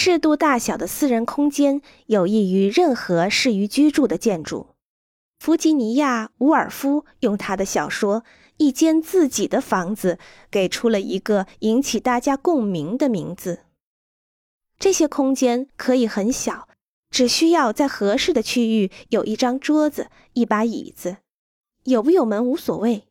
适度大小的私人空间有益于任何适于居住的建筑。弗吉尼亚·伍尔夫用他的小说《一间自己的房子》给出了一个引起大家共鸣的名字。这些空间可以很小，只需要在合适的区域有一张桌子、一把椅子，有不有门无所谓。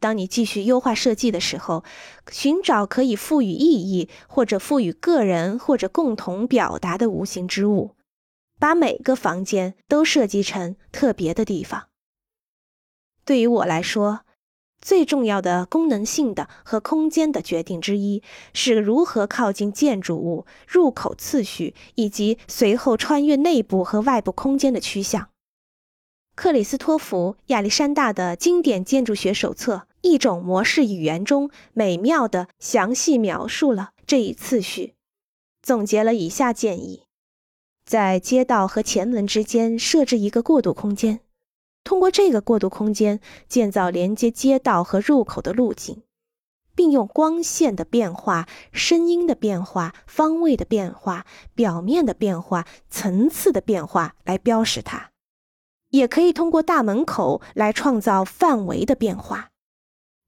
当你继续优化设计的时候，寻找可以赋予意义或者赋予个人或者共同表达的无形之物，把每个房间都设计成特别的地方。对于我来说，最重要的功能性的和空间的决定之一是如何靠近建筑物、入口次序以及随后穿越内部和外部空间的趋向。克里斯托弗·亚历山大的经典建筑学手册。一种模式语言中美妙的详细描述了这一次序，总结了以下建议：在街道和前门之间设置一个过渡空间，通过这个过渡空间建造连接街道和入口的路径，并用光线的变化、声音的变化、方位的变化、表面的变化、层次的变化来标识它。也可以通过大门口来创造范围的变化。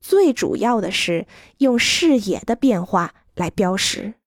最主要的是用视野的变化来标识。